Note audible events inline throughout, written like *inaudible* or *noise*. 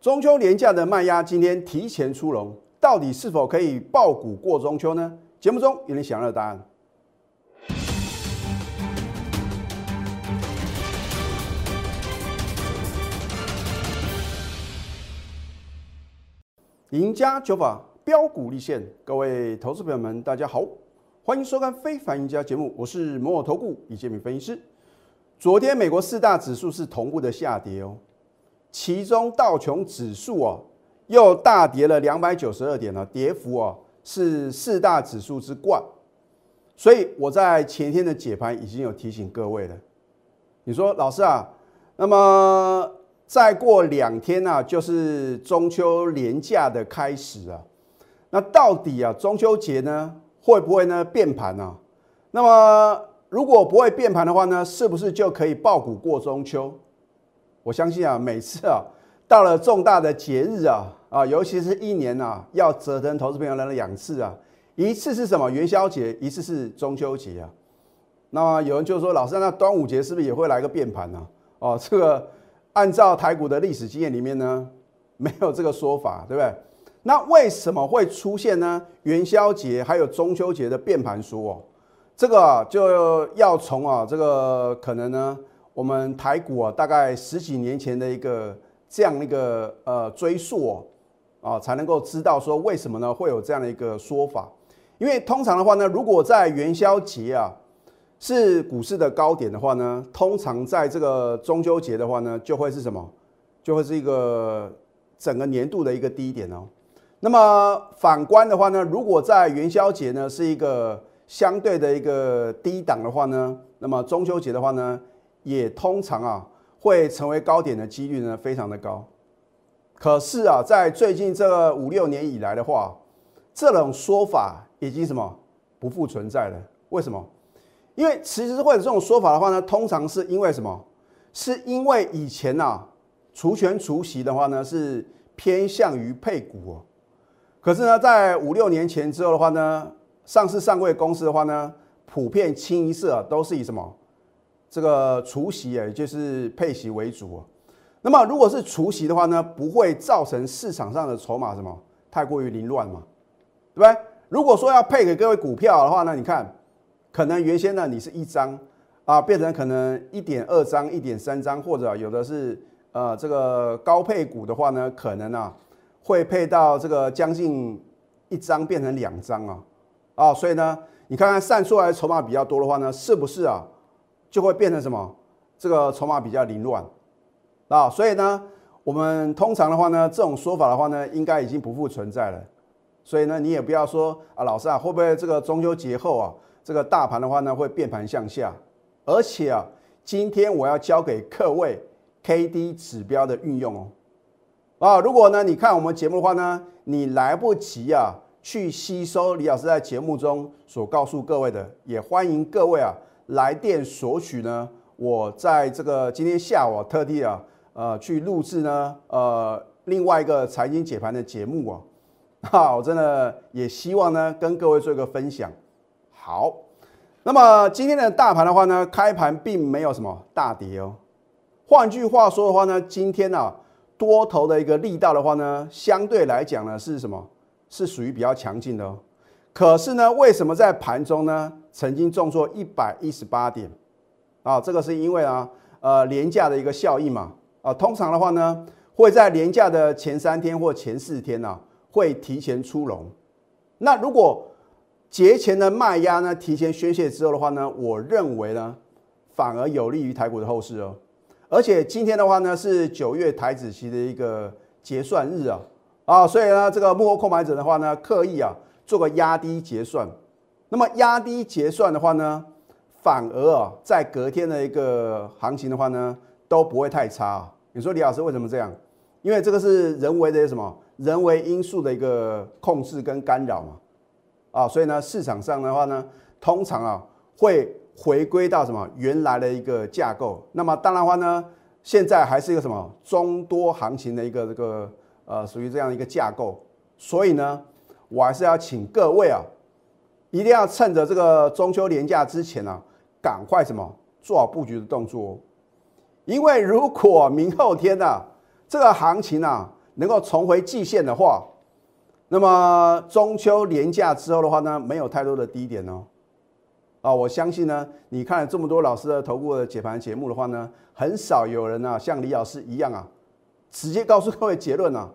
中秋廉价的卖压今天提前出笼，到底是否可以爆股过中秋呢？节目中有人想要的答案。赢家九法标股立现，各位投资朋友们，大家好，欢迎收看《非凡赢家》节目，我是摩尔投顾李建明分析师。昨天美国四大指数是同步的下跌哦，其中道琼指数哦又大跌了两百九十二点呢，跌幅哦是四大指数之冠。所以我在前天的解盘已经有提醒各位了，你说老师啊，那么。再过两天呢，就是中秋连假的开始啊。那到底啊，中秋节呢会不会呢变盘呢？那么如果不会变盘的话呢，是不是就可以爆股过中秋？我相信啊，每次啊 *laughs* 到了重大的节日啊啊，尤其是一年啊要折腾投资朋友来了两次啊，一次是什么元宵节，一次是中秋节啊。那么有人就说，老师，那端午节是不是也会来个变盘呢？哦，这个。按照台股的历史经验里面呢，没有这个说法，对不对？那为什么会出现呢？元宵节还有中秋节的变盘说哦，这个就要从啊这个可能呢，我们台股啊大概十几年前的一个这样一个呃追溯哦啊，才能够知道说为什么呢会有这样的一个说法？因为通常的话呢，如果在元宵节啊。是股市的高点的话呢，通常在这个中秋节的话呢，就会是什么？就会是一个整个年度的一个低点哦。那么反观的话呢，如果在元宵节呢是一个相对的一个低档的话呢，那么中秋节的话呢，也通常啊会成为高点的几率呢非常的高。可是啊，在最近这五六年以来的话，这种说法已经什么不复存在了？为什么？因为其实会有这种说法的话呢，通常是因为什么？是因为以前呐，除权除息的话呢，是偏向于配股哦。可是呢，在五六年前之后的话呢，上市上柜公司的话呢，普遍清一色都是以什么这个除息，也就是配息为主哦。那么如果是除息的话呢，不会造成市场上的筹码什么太过于凌乱嘛，对不对？如果说要配给各位股票的话呢，你看。可能原先呢，你是一张啊，变成可能一点二张、一点三张，或者有的是呃这个高配股的话呢，可能啊会配到这个将近一张变成两张啊啊，所以呢，你看看散出来筹码比较多的话呢，是不是啊就会变成什么？这个筹码比较凌乱啊，所以呢，我们通常的话呢，这种说法的话呢，应该已经不复存在了。所以呢，你也不要说啊，老师啊，会不会这个中秋节后啊？这个大盘的话呢，会变盘向下，而且啊，今天我要教给各位 K D 指标的运用哦。啊，如果呢你看我们节目的话呢，你来不及啊去吸收李老师在节目中所告诉各位的，也欢迎各位啊来电索取呢。我在这个今天下午特地啊呃去录制呢呃另外一个财经解盘的节目啊，*laughs* 哈，我真的也希望呢跟各位做一个分享。好，那么今天的大盘的话呢，开盘并没有什么大跌哦。换句话说的话呢，今天呢多头的一个力道的话呢，相对来讲呢是什么？是属于比较强劲的哦。可是呢，为什么在盘中呢曾经重挫一百一十八点？啊，这个是因为啊，呃，廉价的一个效应嘛。啊，通常的话呢，会在廉价的前三天或前四天呢，会提前出笼。那如果节前的卖压呢，提前宣泄之后的话呢，我认为呢，反而有利于台股的后市哦。而且今天的话呢，是九月台子期的一个结算日啊，啊，所以呢，这个幕后购买者的话呢，刻意啊做个压低结算。那么压低结算的话呢，反而啊在隔天的一个行情的话呢，都不会太差。你说李老师为什么这样？因为这个是人为的什么？人为因素的一个控制跟干扰嘛。啊，所以呢，市场上的话呢，通常啊会回归到什么原来的一个架构。那么当然话呢，现在还是一个什么中多行情的一个这个呃属于这样一个架构。所以呢，我还是要请各位啊，一定要趁着这个中秋连假之前呢，赶快什么做好布局的动作。因为如果明后天呢这个行情啊能够重回季线的话，那么中秋连假之后的话呢，没有太多的低点哦。啊，我相信呢，你看了这么多老师的投顾的解盘节目的话呢，很少有人啊像李老师一样啊，直接告诉各位结论啊。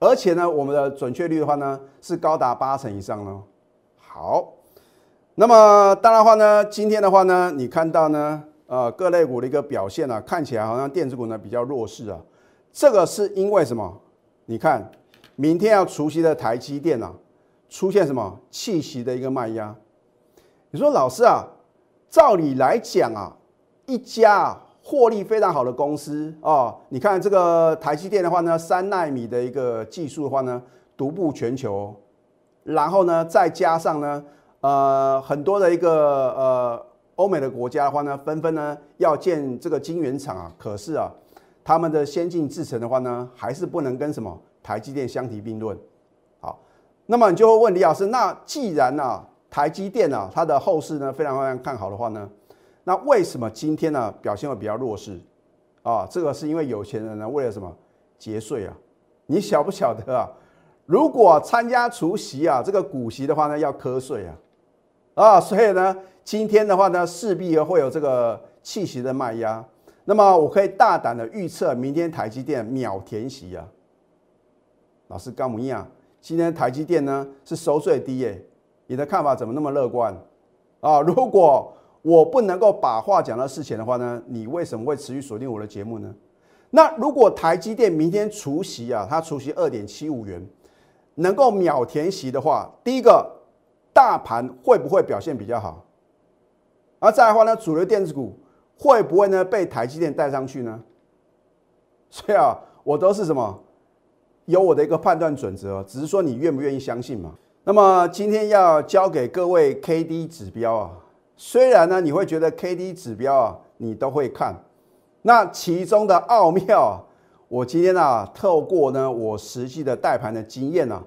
而且呢，我们的准确率的话呢，是高达八成以上呢。好，那么当然话呢，今天的话呢，你看到呢，呃，各类股的一个表现啊，看起来好像电子股呢比较弱势啊。这个是因为什么？你看，明天要除夕的台积电啊，出现什么气息的一个卖压？你说老师啊，照理来讲啊，一家获利非常好的公司啊，你看这个台积电的话呢，三纳米的一个技术的话呢，独步全球，然后呢，再加上呢，呃，很多的一个呃欧美的国家的话呢，纷纷呢要建这个晶圆厂啊，可是啊，他们的先进制程的话呢，还是不能跟什么台积电相提并论。好，那么你就会问李老师，那既然呢？台积电啊，它的后市呢非常非常看好的话呢，那为什么今天呢表现会比较弱势啊？这个是因为有钱人呢为了什么节税啊？你晓不晓得啊？如果参加除夕啊这个股息的话呢要瞌睡啊啊，所以呢今天的话呢势必会有这个气息的卖压。那么我可以大胆的预测，明天台积电秒填息啊。老师干么样？今天台积电呢是收最低耶。你的看法怎么那么乐观啊？如果我不能够把话讲到事前的话呢，你为什么会持续锁定我的节目呢？那如果台积电明天除息啊，它除息二点七五元，能够秒填息的话，第一个大盘会不会表现比较好？而再来的话呢，主流电子股会不会呢被台积电带上去呢？*laughs* 所以啊，我都是什么有我的一个判断准则，只是说你愿不愿意相信嘛。那么今天要教给各位 K D 指标啊，虽然呢你会觉得 K D 指标啊你都会看，那其中的奥妙，我今天啊透过呢我实际的带盘的经验啊，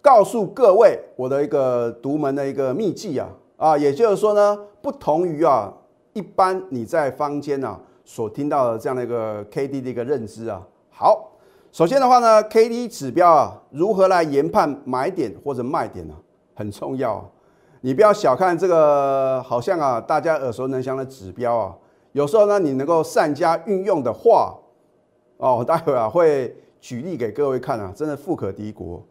告诉各位我的一个独门的一个秘籍啊啊，也就是说呢，不同于啊一般你在坊间啊所听到的这样的一个 K D 的一个认知啊，好。首先的话呢，K D 指标啊，如何来研判买点或者卖点呢？很重要啊！你不要小看这个，好像啊，大家耳熟能详的指标啊，有时候呢，你能够善加运用的话，哦，*laughs* 待会啊会举例给各位看啊，真的富可敌国。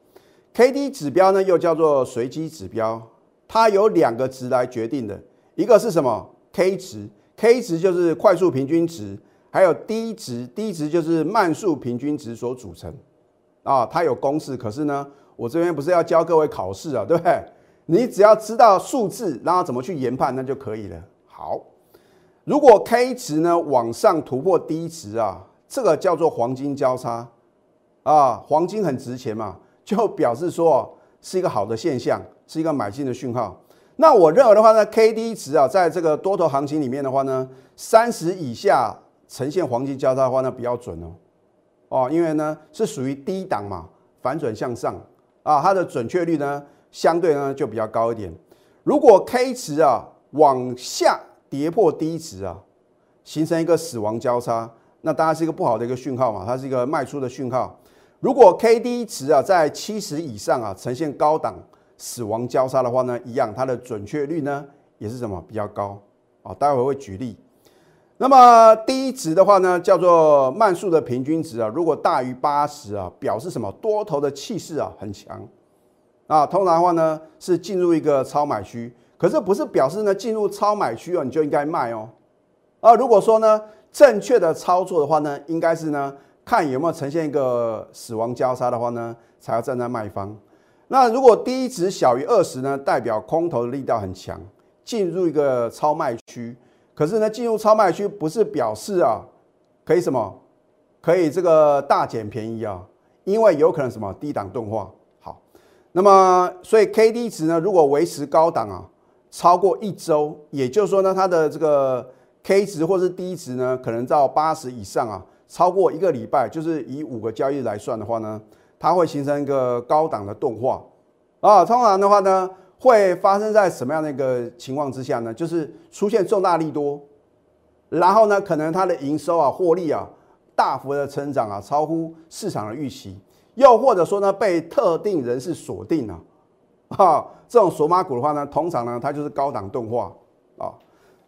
K D 指标呢，又叫做随机指标，它有两个值来决定的，一个是什么？K 值，K 值就是快速平均值。还有低值，低值就是慢速平均值所组成，啊，它有公式。可是呢，我这边不是要教各位考试啊，对不对？你只要知道数字，然后怎么去研判，那就可以了。好，如果 K 值呢往上突破低值啊，这个叫做黄金交叉，啊，黄金很值钱嘛，*laughs* 就表示说是一个好的现象，是一个买进的讯号。那我认为的话呢，K D 值啊，在这个多头行情里面的话呢，三十以下。呈现黄金交叉的话呢比较准哦，哦，因为呢是属于低档嘛，反转向上啊，它的准确率呢相对呢就比较高一点。如果 K 值啊往下跌破低值啊，形成一个死亡交叉，那当然是一个不好的一个讯号嘛，它是一个卖出的讯号。如果 K D 值啊在七十以上啊呈现高档死亡交叉的话呢，一样它的准确率呢也是什么比较高啊？待会会举例。那么第一值的话呢，叫做慢速的平均值啊，如果大于八十啊，表示什么？多头的气势啊很强啊。通常的话呢，是进入一个超买区，可是不是表示呢进入超买区哦，你就应该卖哦。啊，如果说呢正确的操作的话呢，应该是呢看有没有呈现一个死亡交叉的话呢，才要站在卖方。那如果第一值小于二十呢，代表空头的力道很强，进入一个超卖区。可是呢，进入超卖区不是表示啊，可以什么，可以这个大捡便宜啊，因为有可能什么低档钝化。好，那么所以 K D 值呢，如果维持高档啊，超过一周，也就是说呢，它的这个 K 值或是低值呢，可能到八十以上啊，超过一个礼拜，就是以五个交易来算的话呢，它会形成一个高档的钝化啊。通常的话呢。会发生在什么样的一个情况之下呢？就是出现重大利多，然后呢，可能它的营收啊、获利啊大幅的成长啊，超乎市场的预期，又或者说呢被特定人士锁定了，啊，这种索马股的话呢，通常呢它就是高档钝化啊。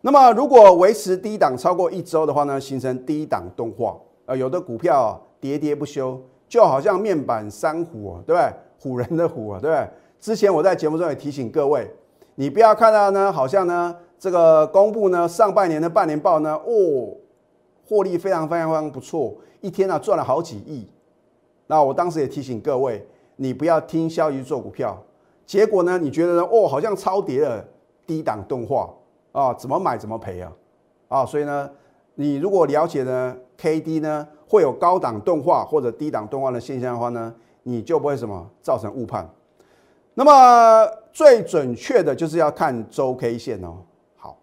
那么如果维持低档超过一周的话呢，形成低档钝化，呃，有的股票喋喋不休，就好像面板三虎，对不对？虎人的虎啊，对不对？之前我在节目中也提醒各位，你不要看到呢，好像呢这个公布呢上半年的半年报呢，哦，获利非常非常非常不错，一天呢赚了好几亿。那我当时也提醒各位，你不要听消息做股票，结果呢，你觉得呢，哦，好像超跌了，低档钝化。啊，怎么买怎么赔啊！啊，所以呢，你如果了解呢，K D 呢会有高档钝化或者低档钝化的现象的话呢，你就不会什么造成误判。那么最准确的就是要看周 K 线哦。好，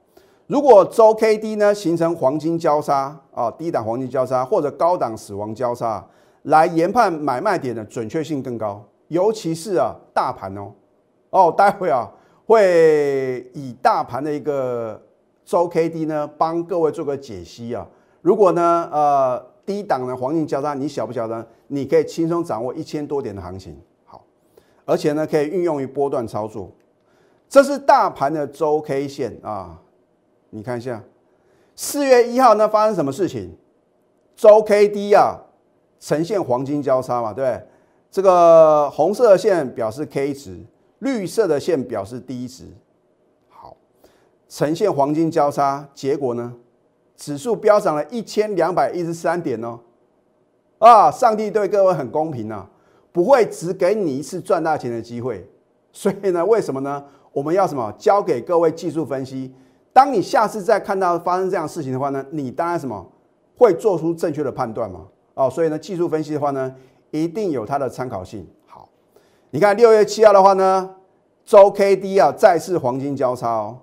如果周 K D 呢形成黄金交叉啊，低档黄金交叉或者高档死亡交叉，来研判买卖点的准确性更高，尤其是啊大盘哦哦，待会啊。会以大盘的一个周 K D 呢，帮各位做个解析啊。如果呢，呃，低档的黄金交叉，你晓不晓得？你可以轻松掌握一千多点的行情，好，而且呢，可以运用于波段操作。这是大盘的周 K 线啊，你看一下，四月一号呢发生什么事情？周 K D 啊，呈现黄金交叉嘛，对不对？这个红色线表示 K 值。绿色的线表示低值，好，呈现黄金交叉，结果呢，指数飙涨了一千两百一十三点哦，啊，上帝对各位很公平呐，不会只给你一次赚大钱的机会，所以呢，为什么呢？我们要什么？交给各位技术分析，当你下次再看到发生这样事情的话呢，你当然什么会做出正确的判断嘛？哦，所以呢，技术分析的话呢，一定有它的参考性。你看六月七号的话呢，周 K D 啊再次黄金交叉哦，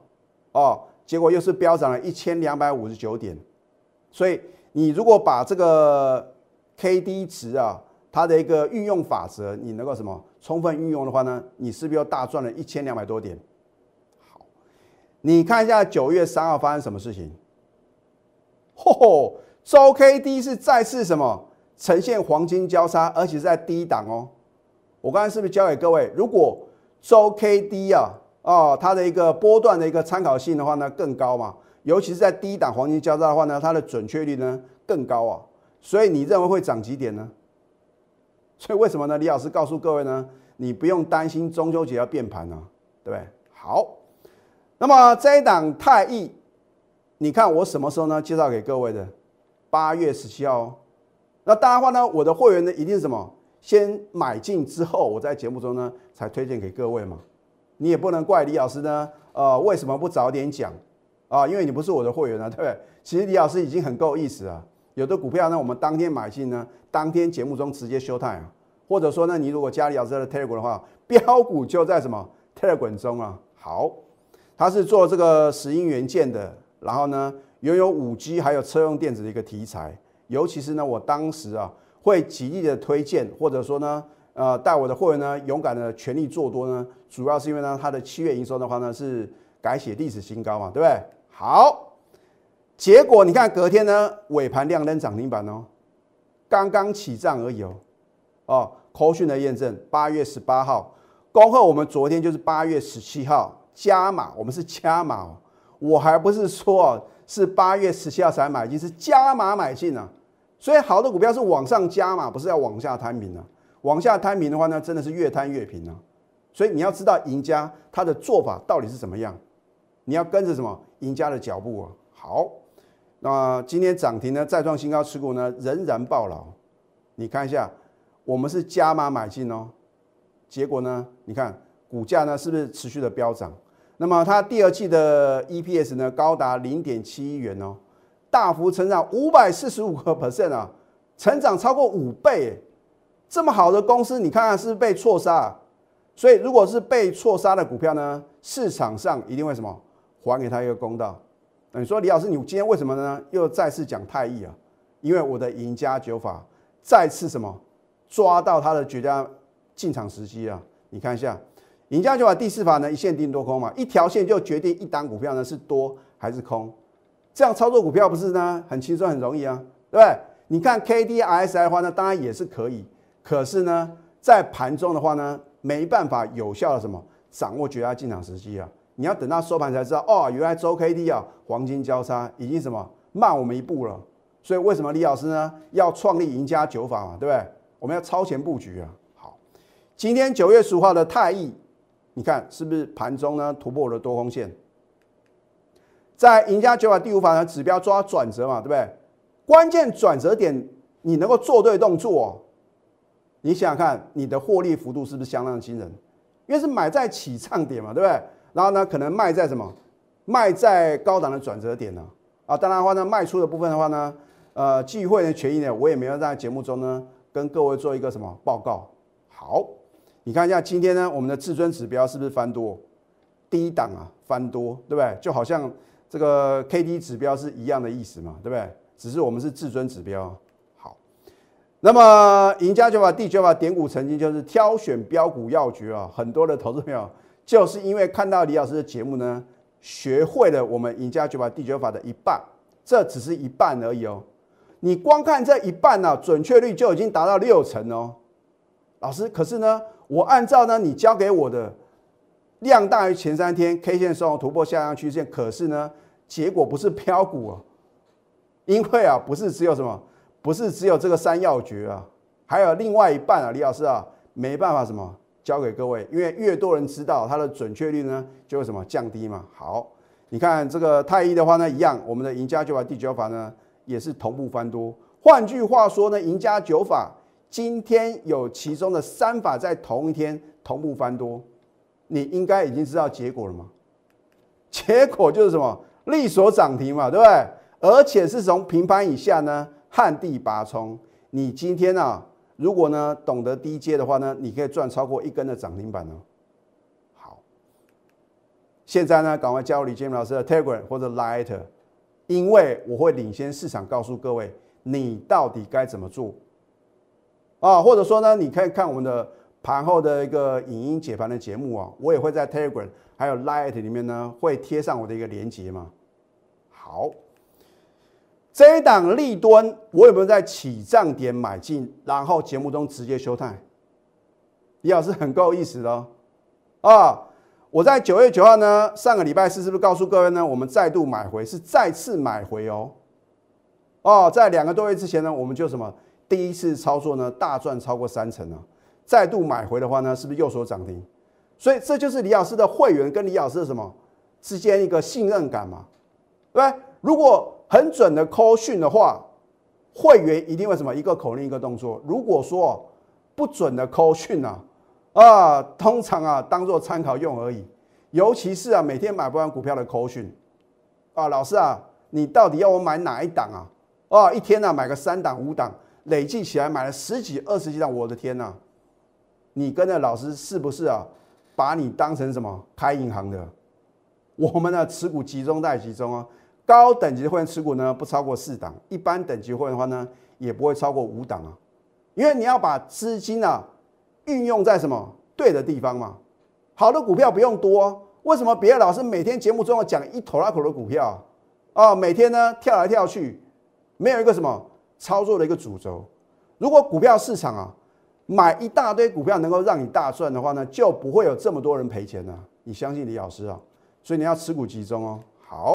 哦，结果又是飙涨了一千两百五十九点，所以你如果把这个 K D 值啊，它的一个运用法则，你能够什么充分运用的话呢，你是不是又大赚了一千两百多点？好，你看一下九月三号发生什么事情？嚯嚯，周 K D 是再次什么呈现黄金交叉，而且是在低档哦。我刚才是不是教给各位，如果周 K D 啊，哦，它的一个波段的一个参考性的话呢更高嘛，尤其是在低档黄金交叉的话呢，它的准确率呢更高啊，所以你认为会涨几点呢？*laughs* 所以为什么呢？李老师告诉各位呢，你不用担心中秋节要变盘啊，对不对？好，那么这一档太易，你看我什么时候呢介绍给各位的？八月十七号哦，那当然话呢，我的会员呢一定是什么？先买进之后，我在节目中呢才推荐给各位嘛。你也不能怪李老师呢，呃，为什么不早点讲啊？因为你不是我的会员啊，对不对？其实李老师已经很够意思啊。有的股票呢，我们当天买进呢，当天节目中直接休态啊。或者说呢，你如果加李老师的 Telegram 的话，标股就在什么 Telegram 中啊。好，他是做这个石英元件的，然后呢，拥有五 G 还有车用电子的一个题材，尤其是呢，我当时啊。会极力的推荐，或者说呢，呃，带我的会员呢，勇敢的全力做多呢，主要是因为呢，它的七月营收的话呢，是改写历史新高嘛，对不对？好，结果你看隔天呢，尾盘亮灯涨停板哦，刚刚起涨而已哦，哦，科讯的验证，八月十八号，恭贺我们昨天就是八月十七号加码，我们是加码哦，我还不是说哦是八月十七号才买进，是加码买进啊。所以好的股票是往上加嘛，不是要往下摊平啊。往下摊平的话呢，真的是越摊越平啊。所以你要知道赢家他的做法到底是怎么样，你要跟着什么赢家的脚步啊。好，那今天涨停呢，再创新高，持股呢仍然爆牢。你看一下，我们是加码买进哦，结果呢，你看股价呢是不是持续的飙涨？那么它第二季的 EPS 呢高达零点七亿元哦。大幅成长五百四十五个 percent 啊，成长超过五倍，这么好的公司，你看看是不是被错杀？所以如果是被错杀的股票呢，市场上一定会什么还给他一个公道。那你说李老师，你今天为什么呢？又再次讲太易啊？因为我的赢家九法再次什么抓到他的绝佳进场时机啊？你看一下赢家九法第四法呢，一线定多空嘛，一条线就决定一档股票呢是多还是空。这样操作股票不是呢很轻松很容易啊，对不对？你看 K D R S I 的话呢，当然也是可以，可是呢，在盘中的话呢，没办法有效的什么掌握绝佳进场时机啊。你要等到收盘才知道哦，原来周 K D 啊，黄金交叉已经什么慢我们一步了。所以为什么李老师呢要创立赢家九法嘛，对不对？我们要超前布局啊。好，今天九月十五号的泰益，你看是不是盘中呢突破了多空线？在赢家九法第五法呢，指标抓转折嘛，对不对？关键转折点你能够做对动作，你想想看，你的获利幅度是不是相当惊人？因为是买在起唱点嘛，对不对？然后呢，可能卖在什么？卖在高档的转折点呢？啊，当然的话呢，卖出的部分的话呢，呃，聚会的权益呢，我也没有在节目中呢跟各位做一个什么报告。好，你看一下今天呢，我们的至尊指标是不是翻多？低档啊，翻多，对不对？就好像这个 K D 指标是一样的意思嘛，对不对？只是我们是至尊指标。好，那么赢家九法第九法点股成金就是挑选标股要诀啊，很多的投资朋友。就是因为看到李老师的节目呢，学会了我们赢家九法第九法的一半，这只是一半而已哦。你光看这一半呢，准确率就已经达到六成哦。老师，可是呢，我按照呢你教给我的量大于前三天 K 线收突破下降曲线，可是呢，结果不是飘股哦，因为啊，不是只有什么，不是只有这个三要诀啊，还有另外一半啊，李老师啊，没办法什么。教给各位，因为越多人知道，它的准确率呢就会什么降低嘛。好，你看这个太一的话呢，一样，我们的赢家九法第九法呢也是同步翻多。换句话说呢，赢家九法今天有其中的三法在同一天同步翻多，你应该已经知道结果了吗？结果就是什么力所涨停嘛，对不对？而且是从平盘以下呢旱地拔葱。你今天啊。如果呢懂得低阶的话呢，你可以赚超过一根的涨停板哦。好，现在呢赶快加入李建明老师的 Telegram 或者 Light，因为我会领先市场告诉各位你到底该怎么做啊，或者说呢你可以看我们的盘后的一个影音解盘的节目啊，我也会在 Telegram 还有 Light 里面呢会贴上我的一个连接嘛。好。这一档利端，我有没有在起涨点买进，然后节目中直接休态？李老师很够意思的啊！我在九月九号呢，上个礼拜四是不是告诉各位呢？我们再度买回，是再次买回哦。哦，在两个多月之前呢，我们就什么第一次操作呢，大赚超过三成啊！再度买回的话呢，是不是右手涨停？所以这就是李老师的会员跟李老师的什么之间一个信任感嘛？对不对？如果很准的 call 讯的话，会员一定会什么一个口令一个动作。如果说不准的 call 讯呢，啊，通常啊当做参考用而已。尤其是啊每天买不完股票的 call 讯，啊老师啊，你到底要我买哪一档啊？啊一天呢买个三档五档，累计起来买了十几二十几档，我的天呐！你跟着老师是不是啊？把你当成什么开银行的？我们的持股集中在集中啊。高等级的会员持股呢，不超过四档；一般等级会员的话呢，也不会超过五档啊。因为你要把资金啊运用在什么对的地方嘛。好的股票不用多，为什么别的老师每天节目中要讲一头拉口的股票啊？每天呢跳来跳去，没有一个什么操作的一个主轴。如果股票市场啊买一大堆股票能够让你大赚的话呢，就不会有这么多人赔钱了。你相信李老师啊？所以你要持股集中哦。好。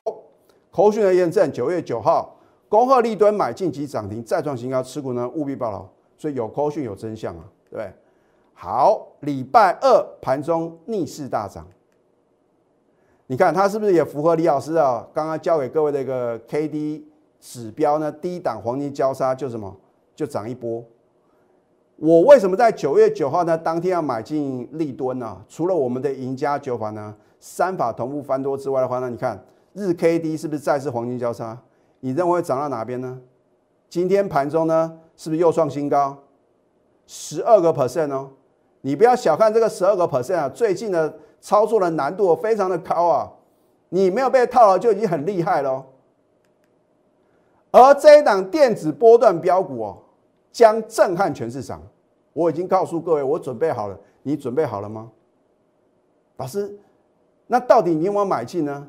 口讯的验证，九月九号，恭贺立敦买进及涨停，再创新高，持股呢务必报牢。所以有口讯有真相啊，对不对？好，礼拜二盘中逆势大涨，你看它是不是也符合李老师啊？刚刚教给各位的一个 K D 指标呢？低档黄金交叉就什么？就涨一波。我为什么在九月九号呢？当天要买进立敦呢？除了我们的赢家九法呢，三法同步翻多之外的话呢，你看。日 K D 是不是再次黄金交叉？你认为会涨到哪边呢？今天盘中呢，是不是又创新高？十二个 percent 哦！你不要小看这个十二个 percent 啊！最近的操作的难度非常的高啊！你没有被套牢就已经很厉害了。而这一档电子波段标股哦，将震撼全市场。我已经告诉各位，我准备好了。你准备好了吗？老师，那到底你有没有买进呢？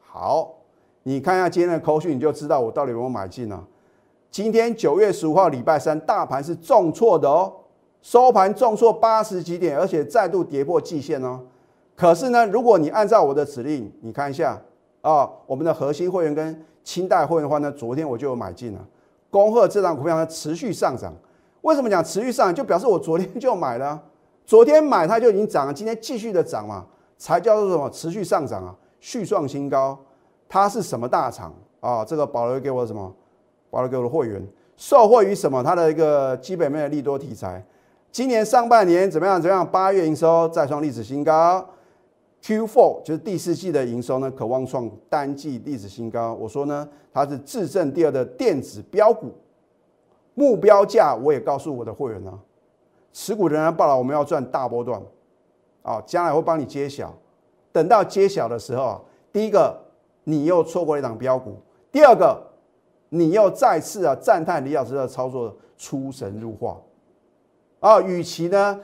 好，你看一下今天的扣讯，你就知道我到底有没有买进了。今天九月十五号礼拜三，大盘是重挫的哦，收盘重挫八十几点，而且再度跌破季线哦。可是呢，如果你按照我的指令，你看一下啊，我们的核心会员跟清代会员的话呢，昨天我就有买进了。恭贺这张股票呢持续上涨。为什么讲持续上？就表示我昨天就买了，*laughs* 昨天买它就已经涨了，今天继续的涨嘛，才叫做什么持续上涨啊，续创新高。它是什么大厂啊？这个保留给我什么？保留给我的会员，受惠于什么？它的一个基本面的利多题材。今年上半年怎么样？怎么样？八月营收再创历史新高。Q4 就是第四季的营收呢，渴望创单季历史新高。我说呢，它是自证第二的电子标股，目标价我也告诉我的会员呢，持股仍然报了，我们要赚大波段，啊，将来会帮你揭晓。等到揭晓的时候，第一个你又错过一档标股，第二个你又再次啊赞叹李老师的操作出神入化，啊，与其呢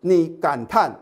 你感叹。